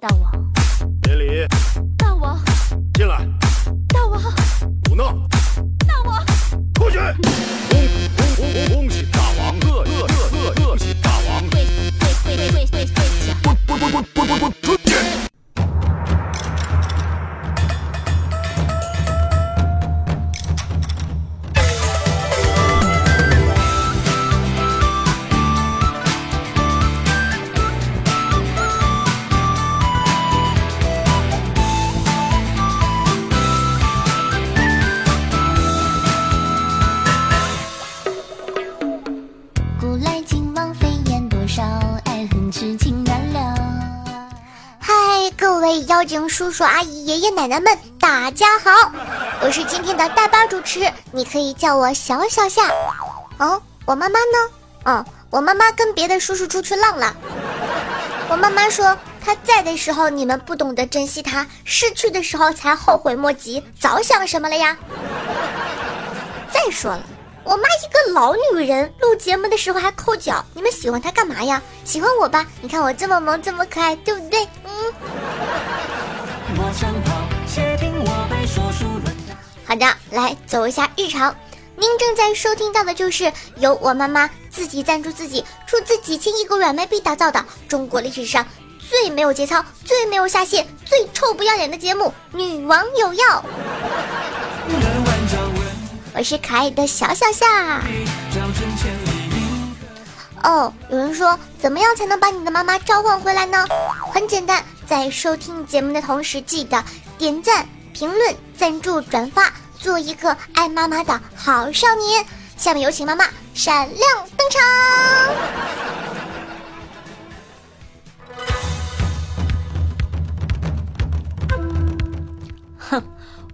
大王，别理，叔叔阿姨、爷爷奶奶们，大家好！我是今天的大巴主持，你可以叫我小小夏。哦，我妈妈呢？哦，我妈妈跟别的叔叔出去浪了。我妈妈说，她在的时候你们不懂得珍惜她，失去的时候才后悔莫及，早想什么了呀？再说了。我妈一个老女人，录节目的时候还抠脚，你们喜欢她干嘛呀？喜欢我吧？你看我这么萌，这么可爱，对不对？嗯。好的，来走一下日常。您正在收听到的就是由我妈妈自己赞助自己，出自己千亿个软妹币打造的中国历史上最没有节操、最没有下限、最臭不要脸的节目《女王有药》。我是可爱的小小夏。哦，有人说怎么样才能把你的妈妈召唤回来呢？很简单，在收听节目的同时，记得点赞、评论、赞助、转发，做一个爱妈妈的好少年。下面有请妈妈闪亮登场。哼，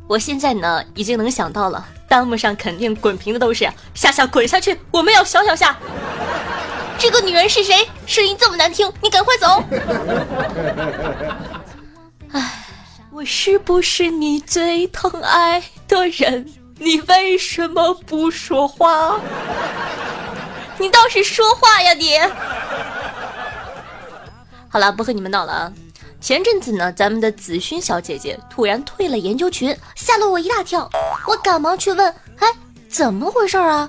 我现在呢已经能想到了，弹幕上肯定滚屏的都是夏夏滚下去，我们要小小夏。这个女人是谁？声音这么难听，你赶快走！哎，我是不是你最疼爱的人？你为什么不说话？你倒是说话呀你！好了，不和你们闹了啊。前阵子呢，咱们的子勋小姐姐突然退了研究群，吓了我一大跳。我赶忙去问，哎，怎么回事啊？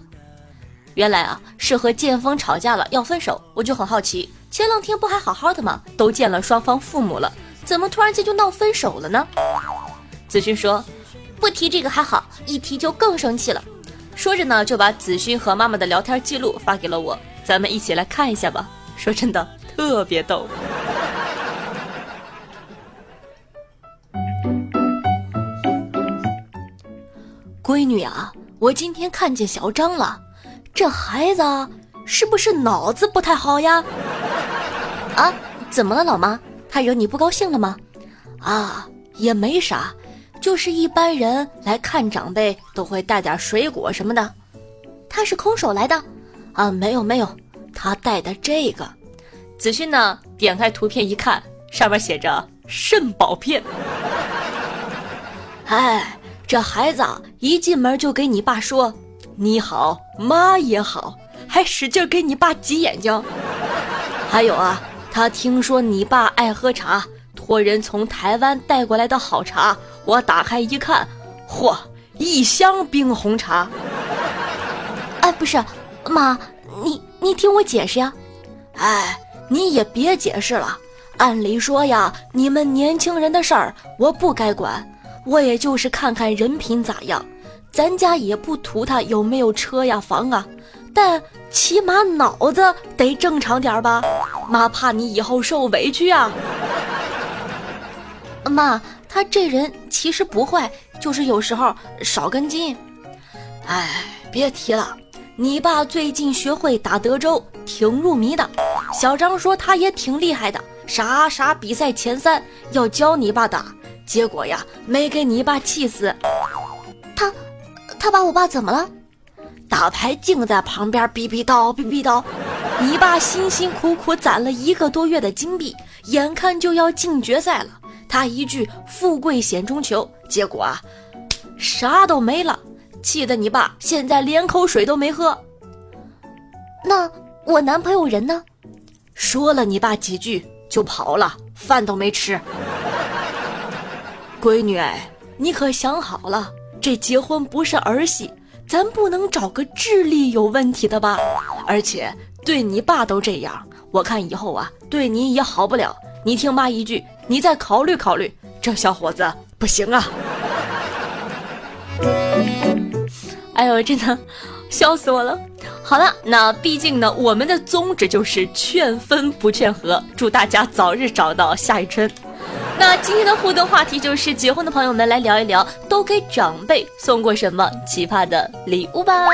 原来啊，是和剑锋吵架了，要分手。我就很好奇，前两天不还好好的吗？都见了双方父母了，怎么突然间就闹分手了呢？子勋说，不提这个还好，一提就更生气了。说着呢，就把子勋和妈妈的聊天记录发给了我，咱们一起来看一下吧。说真的，特别逗。闺女啊，我今天看见小张了，这孩子是不是脑子不太好呀？啊，怎么了，老妈？他惹你不高兴了吗？啊，也没啥，就是一般人来看长辈都会带点水果什么的。他是空手来的？啊，没有没有，他带的这个。子勋呢，点开图片一看，上面写着肾宝片。哎。这孩子一进门就给你爸说：“你好，妈也好。”还使劲给你爸挤眼睛。还有啊，他听说你爸爱喝茶，托人从台湾带过来的好茶。我打开一看，嚯，一箱冰红茶。哎，不是，妈，你你听我解释呀。哎，你也别解释了。按理说呀，你们年轻人的事儿我不该管。我也就是看看人品咋样，咱家也不图他有没有车呀房啊，但起码脑子得正常点吧。妈怕你以后受委屈啊。妈，他这人其实不坏，就是有时候少根筋。哎，别提了，你爸最近学会打德州，挺入迷的。小张说他也挺厉害的，啥啥比赛前三，要教你爸打。结果呀，没给你爸气死。他，他把我爸怎么了？打牌净在旁边逼逼叨逼逼叨。你爸辛辛苦苦攒了一个多月的金币，眼看就要进决赛了，他一句“富贵险中求”，结果啊，啥都没了，气得你爸现在连口水都没喝。那我男朋友人呢？说了你爸几句就跑了。饭都没吃。闺女，你可想好了，这结婚不是儿戏，咱不能找个智力有问题的吧？而且对你爸都这样，我看以后啊，对你也好不了。你听妈一句，你再考虑考虑，这小伙子不行啊！哎呦，真的笑死我了。好了，那毕竟呢，我们的宗旨就是劝分不劝和，祝大家早日找到夏雨春。那今天的互动话题就是结婚的朋友们来聊一聊，都给长辈送过什么奇葩的礼物吧。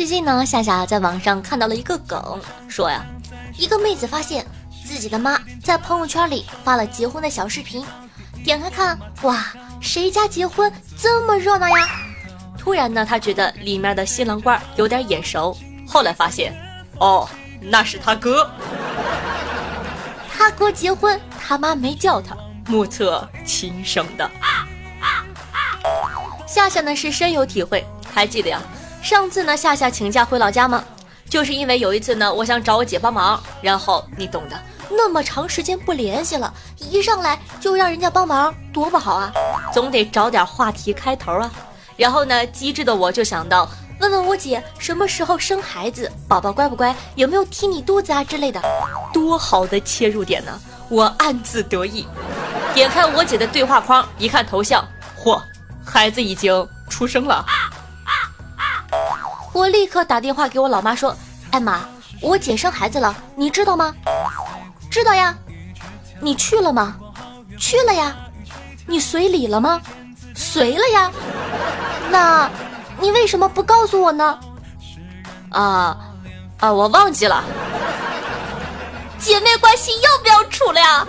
最近呢，夏夏在网上看到了一个梗，说呀，一个妹子发现自己的妈在朋友圈里发了结婚的小视频，点开看，哇，谁家结婚这么热闹呀？突然呢，她觉得里面的新郎官有点眼熟，后来发现，哦，那是他哥，他哥结婚，他妈没叫他。目测亲生的。夏夏呢是深有体会，还记得呀？上次呢，夏夏请假回老家吗？就是因为有一次呢，我想找我姐帮忙，然后你懂的，那么长时间不联系了，一上来就让人家帮忙，多不好啊！总得找点话题开头啊。然后呢，机智的我就想到问问我姐什么时候生孩子，宝宝乖不乖，有没有踢你肚子啊之类的，多好的切入点呢！我暗自得意。点开我姐的对话框，一看头像，嚯，孩子已经出生了。我立刻打电话给我老妈说：“哎妈，我姐生孩子了，你知道吗？”“知道呀。”“你去了吗？”“去了呀。”“你随礼了吗？”“随了呀。”“那，你为什么不告诉我呢？”“啊，啊，我忘记了。”“姐妹关系要不要处了呀？”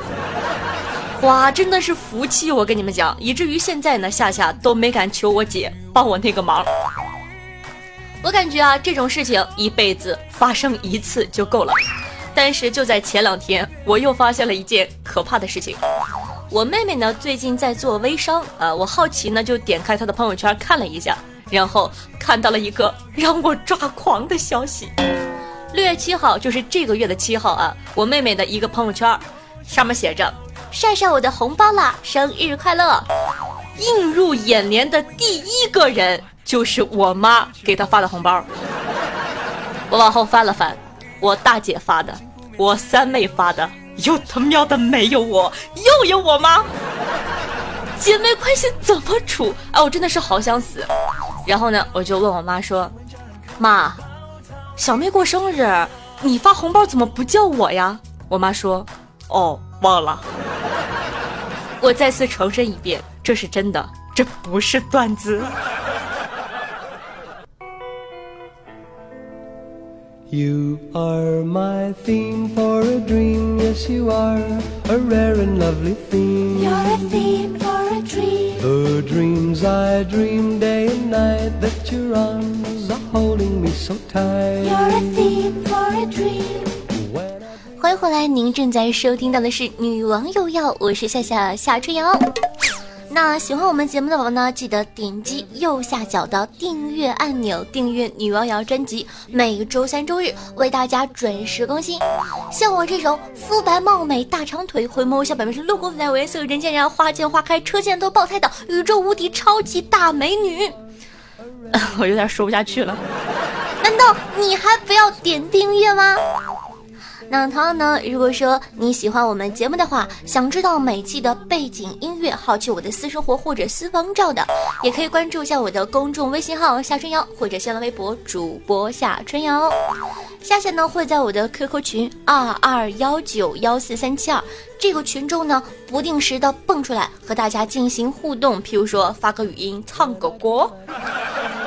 哇，真的是福气！我跟你们讲，以至于现在呢，夏夏都没敢求我姐帮我那个忙。我感觉啊，这种事情一辈子发生一次就够了。但是就在前两天，我又发现了一件可怕的事情。我妹妹呢，最近在做微商啊，我好奇呢，就点开她的朋友圈看了一下，然后看到了一个让我抓狂的消息。六月七号，就是这个月的七号啊，我妹妹的一个朋友圈，上面写着。晒晒我的红包啦！生日快乐！映入眼帘的第一个人就是我妈给她发的红包。我往后翻了翻，我大姐发的，我三妹发的，又他喵的没有我，又有我妈。姐妹关系怎么处？哎，我真的是好想死。然后呢，我就问我妈说：“妈，小妹过生日，你发红包怎么不叫我呀？”我妈说：“哦，忘了。”我再次重申一遍，这是真的，这不是段子。You are my theme for a dream, yes you are a rare and lovely theme. You're a theme for a dream. The dreams I dream day and night that your arms are holding me so tight. You're a theme for a dream. When I 欢迎回来，您正在收听到的是《女王有药》，我是夏夏夏春瑶。那喜欢我们节目的宝宝呢，记得点击右下角的订阅按钮，订阅《女王瑶》专辑，每周三、周日为大家准时更新。像我这种肤白貌美、大长腿、回眸笑百媚生六宫粉黛为色人见人爱花见花开、车见都爆胎的宇宙无敌超级大美女，我有点说不下去了。难道你还不要点订阅吗？那同样呢，如果说你喜欢我们节目的话，想知道每期的背景音乐，好奇我的私生活或者私房照的，也可以关注一下我的公众微信号夏春瑶或者新浪微博主播夏春瑶。夏夏呢会在我的 QQ 群二二幺九幺四三七二这个群中呢，不定时的蹦出来和大家进行互动，譬如说发个语音、唱个歌。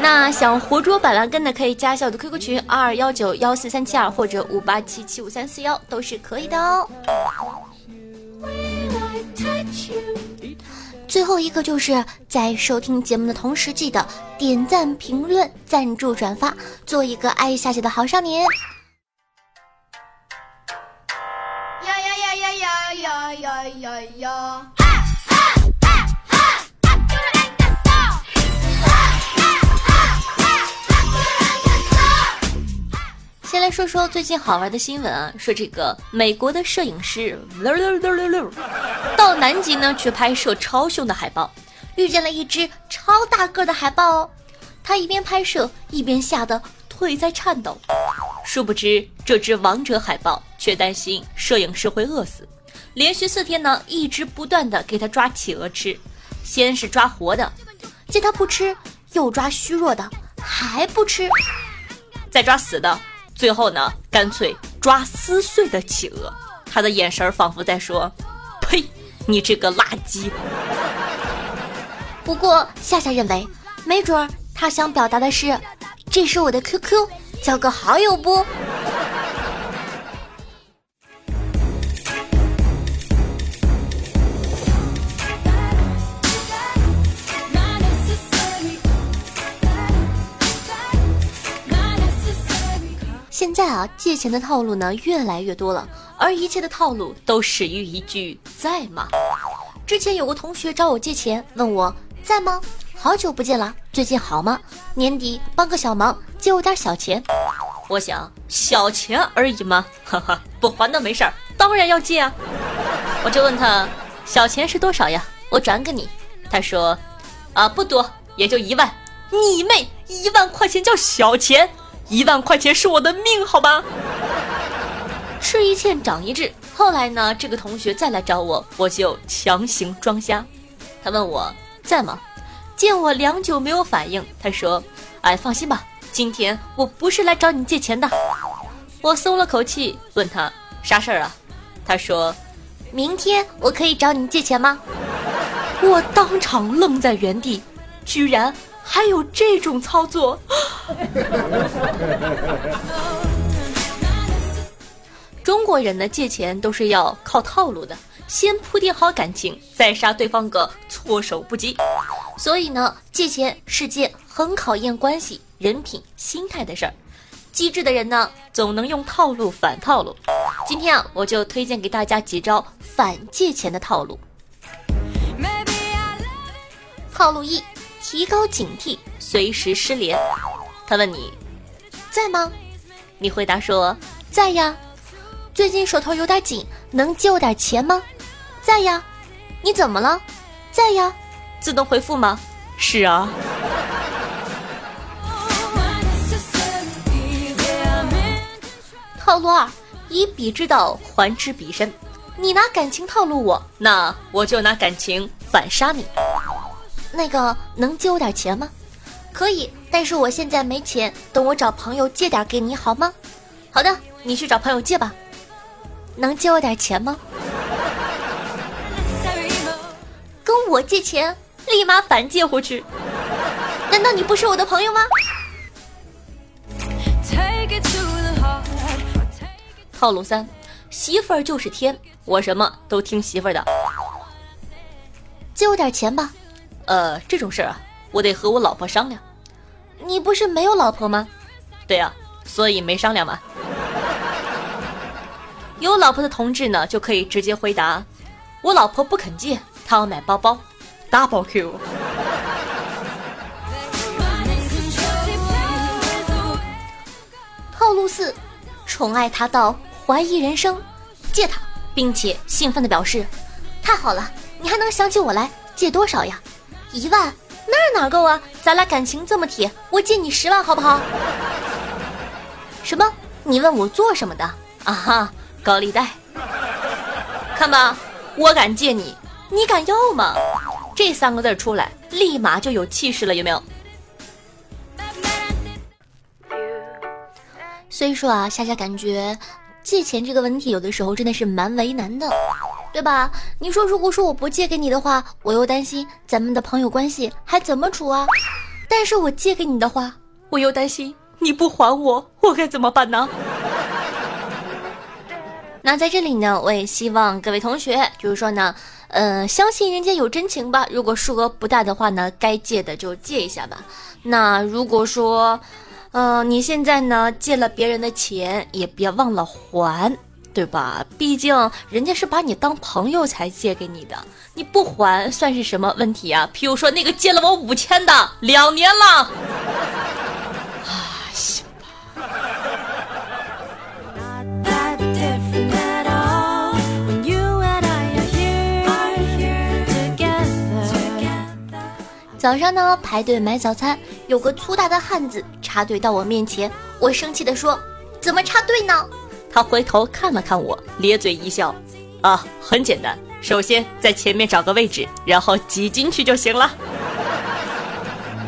那想活捉板蓝根的，可以加我的 QQ 群二二幺九幺四三七二或者五八七七五三四幺，都是可以的哦。最后一个就是在收听节目的同时，记得点赞、评论、赞助、转发，做一个爱夏姐的好少年。呀呀呀呀呀呀呀呀来说说最近好玩的新闻啊，说这个美国的摄影师溜溜溜溜溜到南极呢去拍摄超凶的海豹，遇见了一只超大个的海豹哦。他一边拍摄一边吓得腿在颤抖。殊不知这只王者海豹却担心摄影师会饿死，连续四天呢一直不断的给他抓企鹅吃，先是抓活的，见他不吃，又抓虚弱的，还不吃，再抓死的。最后呢，干脆抓撕碎的企鹅。他的眼神仿佛在说：“呸，你这个垃圾。”不过夏夏认为，没准儿他想表达的是：“这是我的 QQ，交个好友不？”现在啊，借钱的套路呢越来越多了，而一切的套路都始于一句“在吗”。之前有个同学找我借钱，问我在吗？好久不见了，最近好吗？年底帮个小忙，借我点小钱。我想小钱而已嘛，哈哈，不还那没事儿，当然要借啊。我就问他小钱是多少呀？我转给你。他说啊不多，也就一万。你妹，一万块钱叫小钱？一万块钱是我的命，好吧？吃一堑长一智。后来呢，这个同学再来找我，我就强行装瞎。他问我在吗？见我良久没有反应，他说：“哎，放心吧，今天我不是来找你借钱的。”我松了口气，问他啥事儿啊？他说：“明天我可以找你借钱吗？”我当场愣在原地，居然。还有这种操作？中国人呢借钱都是要靠套路的，先铺垫好感情，再杀对方个措手不及。所以呢，借钱是件很考验关系、人品、心态的事儿。机智的人呢，总能用套路反套路。今天啊，我就推荐给大家几招反借钱的套路。套路一。提高警惕，随时失联。他问你在吗？你回答说在呀。最近手头有点紧，能借我点钱吗？在呀。你怎么了？在呀。自动回复吗？是啊。套路二：以彼之道还治彼身。你拿感情套路我，那我就拿感情反杀你。那个能借我点钱吗？可以，但是我现在没钱，等我找朋友借点给你好吗？好的，你去找朋友借吧。能借我点钱吗？跟我借钱，立马反借回去。难道你不是我的朋友吗？套路三，媳妇儿就是天，我什么都听媳妇儿的。借我点钱吧。呃，这种事儿啊，我得和我老婆商量。你不是没有老婆吗？对呀，所以没商量嘛。有老婆的同志呢，就可以直接回答：我老婆不肯借，她要买包包，double Q。套路四，宠爱他到怀疑人生，借他，并且兴奋的表示：太好了，你还能想起我来，借多少呀？一万那哪够啊！咱俩感情这么铁，我借你十万好不好？什么？你问我做什么的？啊哈，高利贷。看吧，我敢借你，你敢要吗？这三个字出来，立马就有气势了，有没有？所以说啊，夏夏感觉借钱这个问题，有的时候真的是蛮为难的。对吧？你说，如果说我不借给你的话，我又担心咱们的朋友关系还怎么处啊？但是我借给你的话，我又担心你不还我，我该怎么办呢？那在这里呢，我也希望各位同学，就是说呢，呃，相信人间有真情吧。如果数额不大的话呢，该借的就借一下吧。那如果说，呃，你现在呢借了别人的钱，也别忘了还，对吧？毕竟人家是把你当朋友才借给你的，你不还算是什么问题啊？譬如说那个借了我五千的，两年了，啊，行吧。早上呢，排队买早餐，有个粗大的汉子插队到我面前，我生气的说：“怎么插队呢他回头看了看我，咧嘴一笑，啊，很简单，首先在前面找个位置，然后挤进去就行了。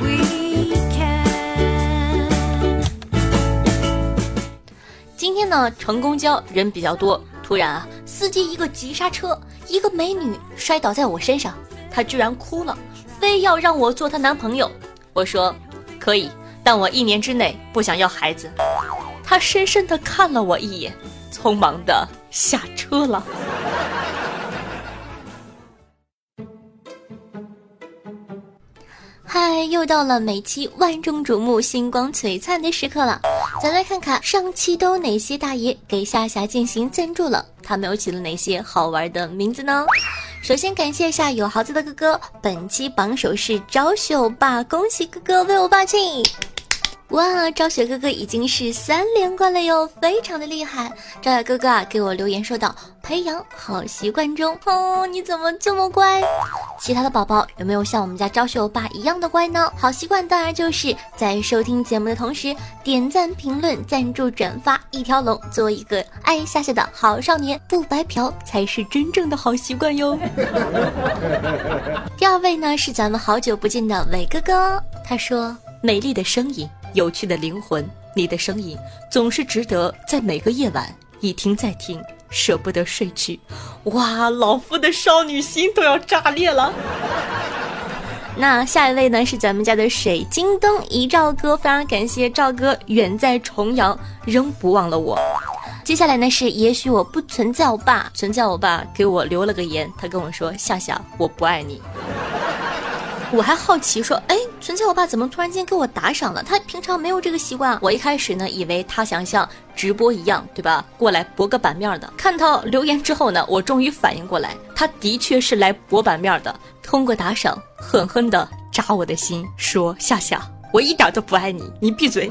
We can. 今天呢，乘公交人比较多，突然啊，司机一个急刹车，一个美女摔倒在我身上，她居然哭了，非要让我做她男朋友。我说可以，但我一年之内不想要孩子。他深深的看了我一眼，匆忙的下车了。嗨，又到了每期万众瞩目、星光璀璨的时刻了。咱来看看上期都有哪些大爷给夏夏进行赞助了，他们又起了哪些好玩的名字呢？首先感谢一下有豪子的哥哥，本期榜首是招秀霸，恭喜哥哥为我霸气！哇，昭雪哥哥已经是三连冠了哟，非常的厉害。昭雪哥哥啊，给我留言说道：“培养好习惯中哦，你怎么这么乖？”其他的宝宝有没有像我们家昭雪欧巴一样的乖呢？好习惯当然就是在收听节目的同时点赞、评论、赞助、转发一条龙，做一个爱夏夏的好少年，不白嫖才是真正的好习惯哟。第二位呢是咱们好久不见的伟哥哥，他说。美丽的声音，有趣的灵魂，你的声音总是值得在每个夜晚一听再听，舍不得睡去。哇，老夫的少女心都要炸裂了。那下一位呢是咱们家的水晶灯一兆哥，非常感谢赵哥远在重阳仍不忘了我。接下来呢是也许我不存在我爸，存在我爸给我留了个言，他跟我说夏夏我不爱你。我还好奇说，哎，存在我爸怎么突然间给我打赏了？他平常没有这个习惯。我一开始呢，以为他想像直播一样，对吧？过来博个版面的。看到留言之后呢，我终于反应过来，他的确是来博版面的。通过打赏，狠狠的扎我的心，说夏夏，我一点都不爱你，你闭嘴。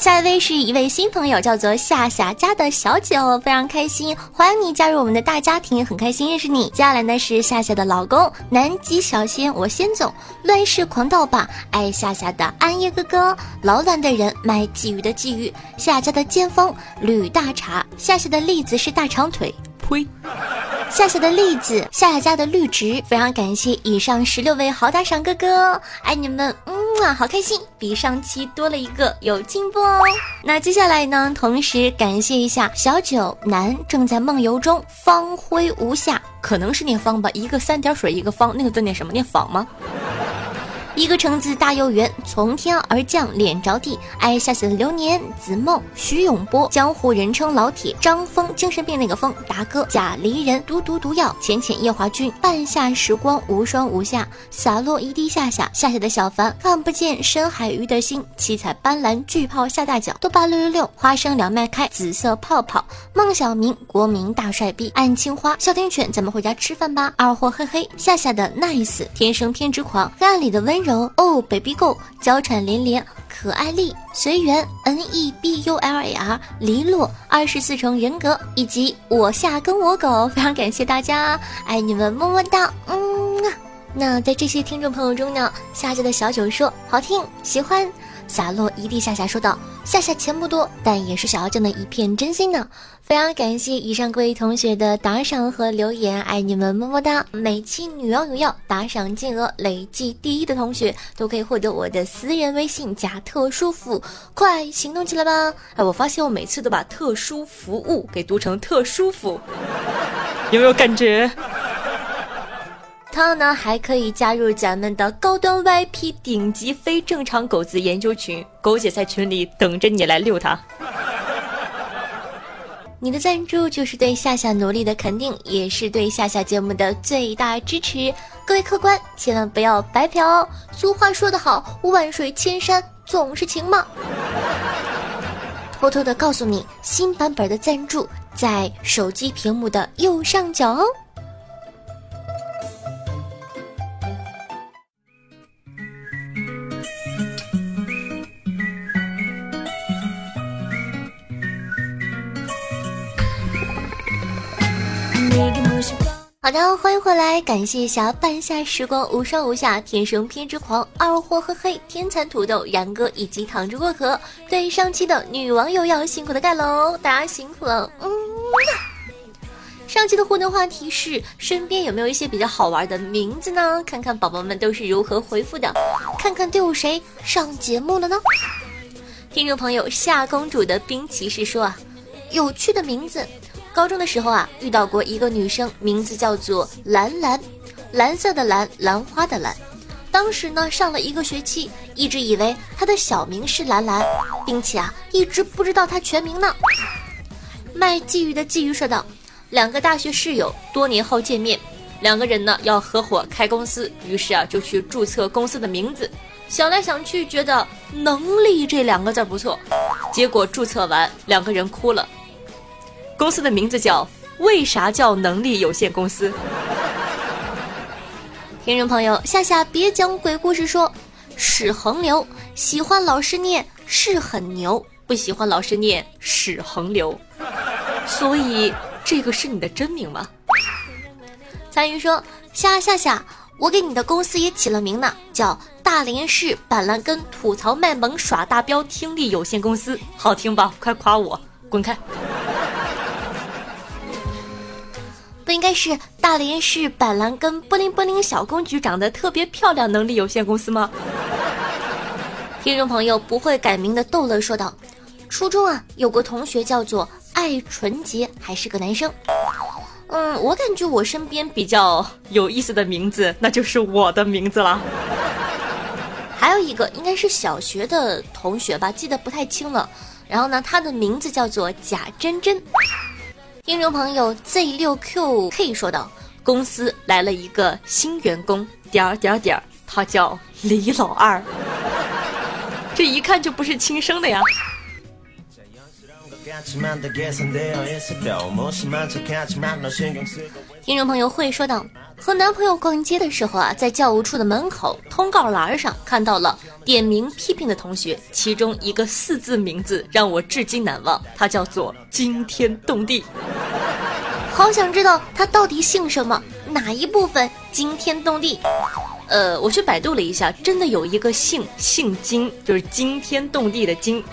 下一位是一位新朋友，叫做夏夏家的小九，非常开心，欢迎你加入我们的大家庭，很开心认识你。接下来呢是夏夏的老公南极小仙，我先走，乱世狂盗吧，爱夏夏的暗夜哥哥，老懒的人卖鲫鱼的鲫鱼，夏家的尖峰吕大茶，夏夏的栗子是大长腿，呸。夏夏的栗子，夏夏家的绿植，非常感谢以上十六位好打赏哥哥，爱你们，嗯啊，好开心，比上期多了一个，有进步哦。那接下来呢，同时感谢一下小九男正在梦游中，方辉无暇，可能是念方吧，一个三点水一个方，那个字念什么？念仿吗？一个橙子大又圆，从天而降脸着地。爱夏夏的流年，子梦，徐永波，江湖人称老铁，张峰，精神病那个峰，达哥，贾离人，毒毒毒药，浅浅夜华君，半夏时光无双无夏，洒落一滴夏夏，夏夏的小凡，看不见深海鱼的心，七彩斑斓巨炮下大脚，豆瓣六六六，花生两麦开，紫色泡泡，孟小明，国民大帅逼，暗青花，哮天犬，咱们回家吃饭吧。二货嘿嘿，夏夏的 nice，天生偏执狂，黑暗里的温柔。哦，baby go，娇喘连连，可爱丽，随缘，n e b u l a r，黎落，二十四重人格，以及我下跟我狗，非常感谢大家，爱你们，么么哒，嗯。那在这些听众朋友中呢，夏家的小九说好听，喜欢。洒落一地，夏夏说道：“夏夏钱不多，但也是小妖精的一片真心呢。”非常感谢以上各位同学的打赏和留言，爱你们，么么哒！每期女王有药打赏金额累计第一的同学都可以获得我的私人微信加特殊服务，快行动起来吧！哎，我发现我每次都把特殊服务给读成特殊服，有没有感觉？他呢，还可以加入咱们的高端 VIP 顶级非正常狗子研究群，狗姐在群里等着你来遛它。你的赞助就是对夏夏努力的肯定，也是对夏夏节目的最大支持。各位客官，千万不要白嫖哦！俗话说得好，万水千山总是情嘛。偷偷的告诉你，新版本的赞助在手机屏幕的右上角哦。好的，欢迎回来，感谢一下半夏时光无上无下、天生偏执狂、二货和黑、天蚕土豆、然哥以及躺着过河。对上期的女网友要辛苦的盖楼，大家辛苦了。嗯，上期的互动话题是身边有没有一些比较好玩的名字呢？看看宝宝们都是如何回复的，看看都有谁上节目了呢？听众朋友夏公主的冰骑士说啊，有趣的名字。高中的时候啊，遇到过一个女生，名字叫做兰兰，蓝色的蓝，兰花的兰。当时呢，上了一个学期，一直以为她的小名是兰兰，并且啊，一直不知道她全名呢。卖鲫鱼的鲫鱼说道：“两个大学室友多年后见面，两个人呢要合伙开公司，于是啊就去注册公司的名字。想来想去，觉得‘能力’这两个字不错，结果注册完，两个人哭了。”公司的名字叫“为啥叫能力有限公司”？听众朋友，夏夏别讲鬼故事，说屎横流，喜欢老师念是很牛，不喜欢老师念屎横流，所以这个是你的真名吗？参与说夏夏夏，我给你的公司也起了名呢，叫大连市板蓝根吐槽卖萌耍大彪听力有限公司，好听吧？快夸我，滚开！不应该是大连市板蓝根波灵波灵小公举长得特别漂亮能力有限公司吗？听众朋友不会改名的逗乐说道：“初中啊，有个同学叫做爱纯洁，还是个男生。嗯，我感觉我身边比较有意思的名字，那就是我的名字了。还有一个应该是小学的同学吧，记得不太清了。然后呢，他的名字叫做贾真真。”听众朋友 Z 六 QK 说道：“公司来了一个新员工，点儿点儿点儿，他叫李老二，这一看就不是亲生的呀。”听众朋友会说道：“和男朋友逛街的时候啊，在教务处的门口通告栏上看到了点名批评的同学，其中一个四字名字让我至今难忘，他叫做惊天动地。好想知道他到底姓什么，哪一部分惊天动地？呃，我去百度了一下，真的有一个姓姓惊，就是惊天动地的惊。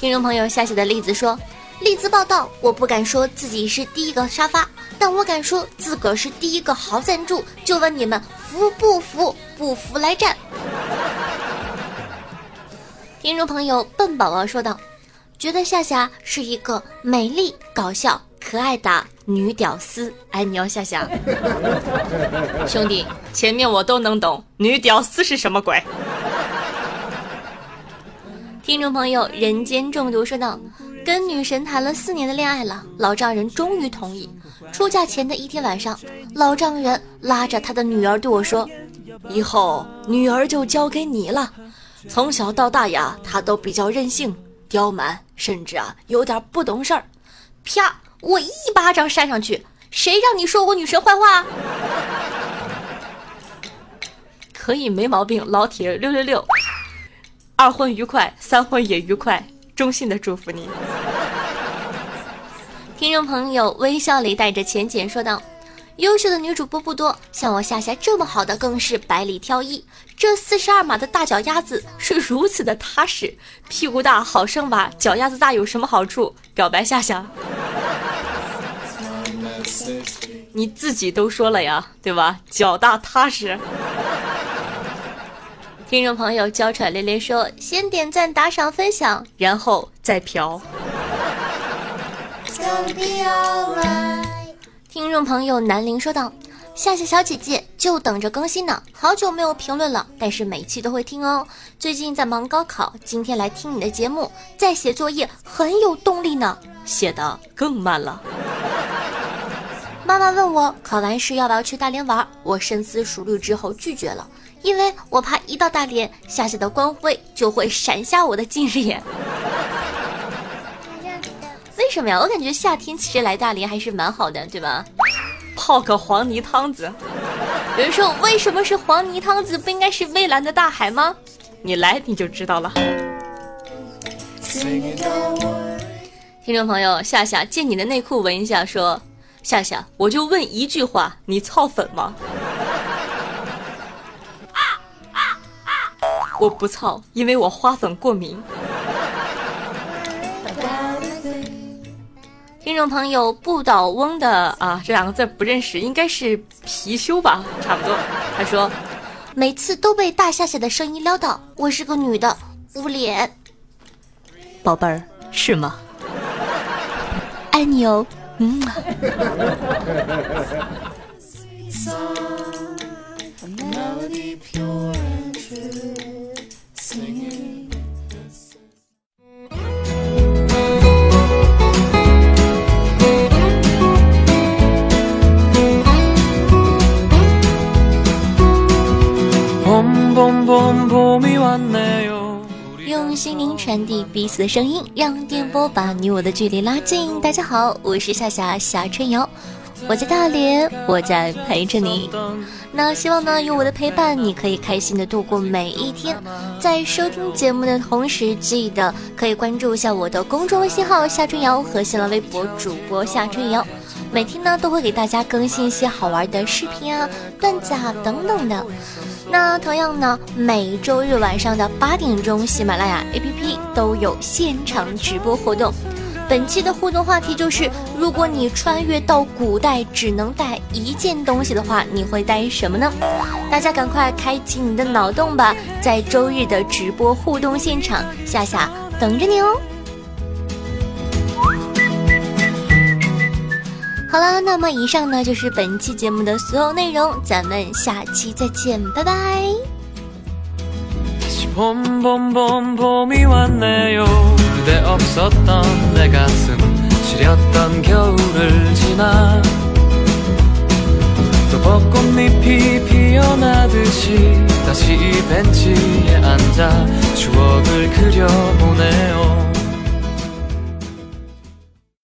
听众朋友下写的例子说：“栗子报道，我不敢说自己是第一个沙发，但我敢说自个儿是第一个好赞助。就问你们服不服？不服来战。”听众朋友笨宝宝说道：“觉得夏夏是一个美丽、搞笑、可爱的女屌丝。”哎你哦，夏夏。兄弟，前面我都能懂，女屌丝是什么鬼？听众朋友，人间中毒说道：“跟女神谈了四年的恋爱了，老丈人终于同意。出嫁前的一天晚上，老丈人拉着他的女儿对我说：‘以后女儿就交给你了。从小到大呀，她都比较任性、刁蛮，甚至啊有点不懂事儿。’啪！我一巴掌扇上去，谁让你说我女神坏话？可以，没毛病，老铁六六六。”二婚愉快，三婚也愉快，衷心的祝福你。听众朋友微笑里带着浅浅说道：“优秀的女主播不多，像我夏夏这么好的更是百里挑一。这四十二码的大脚丫子是如此的踏实，屁股大好生娃，脚丫子大有什么好处？表白夏夏，你自己都说了呀，对吧？脚大踏实。”听众朋友娇喘连连说：“先点赞、打赏、分享，然后再嫖。”听众朋友南陵说道：“夏夏小姐姐就等着更新呢，好久没有评论了，但是每期都会听哦。最近在忙高考，今天来听你的节目，在写作业，很有动力呢。写的更慢了。妈妈问我考完试要不要去大连玩，我深思熟虑之后拒绝了，因为我怕一到大连，夏夏的光辉就会闪瞎我的近视眼。为什么呀？我感觉夏天其实来大连还是蛮好的，对吧？泡个黄泥汤子，有人说为什么是黄泥汤子，不应该是蔚蓝的大海吗？你来你就知道了。听众朋友，夏夏借你的内裤闻一下，说夏夏，我就问一句话，你操粉吗？我不操，因为我花粉过敏。听众朋友，不倒翁的啊，这两个字不认识，应该是貔貅吧，差不多。他说，每次都被大夏夏的声音撩到，我是个女的，捂脸。宝贝儿，是吗？爱你哦，嗯。心灵传递彼此的声音，让电波把你我的距离拉近。大家好，我是夏夏夏春瑶，我在大连，我在陪着你。那希望呢，有我的陪伴，你可以开心的度过每一天。在收听节目的同时，记得可以关注一下我的公众微信号夏春瑶和新浪微博主播夏春瑶。每天呢都会给大家更新一些好玩的视频啊、段子啊等等的。那同样呢，每周日晚上的八点钟，喜马拉雅 APP 都有现场直播活动。本期的互动话题就是：如果你穿越到古代，只能带一件东西的话，你会带什么呢？大家赶快开启你的脑洞吧！在周日的直播互动现场，夏夏等着你哦。 好了，那么以上呢就是本期节目的所有内容，咱们下期再见，拜拜。 봄봄봄 봄이 왔네요 그대 없었던 내 가슴 시렸던 겨울을 지나 또 벚꽃잎이 피어나듯이 다시 이 벤치에 앉아 추억을 그려보네요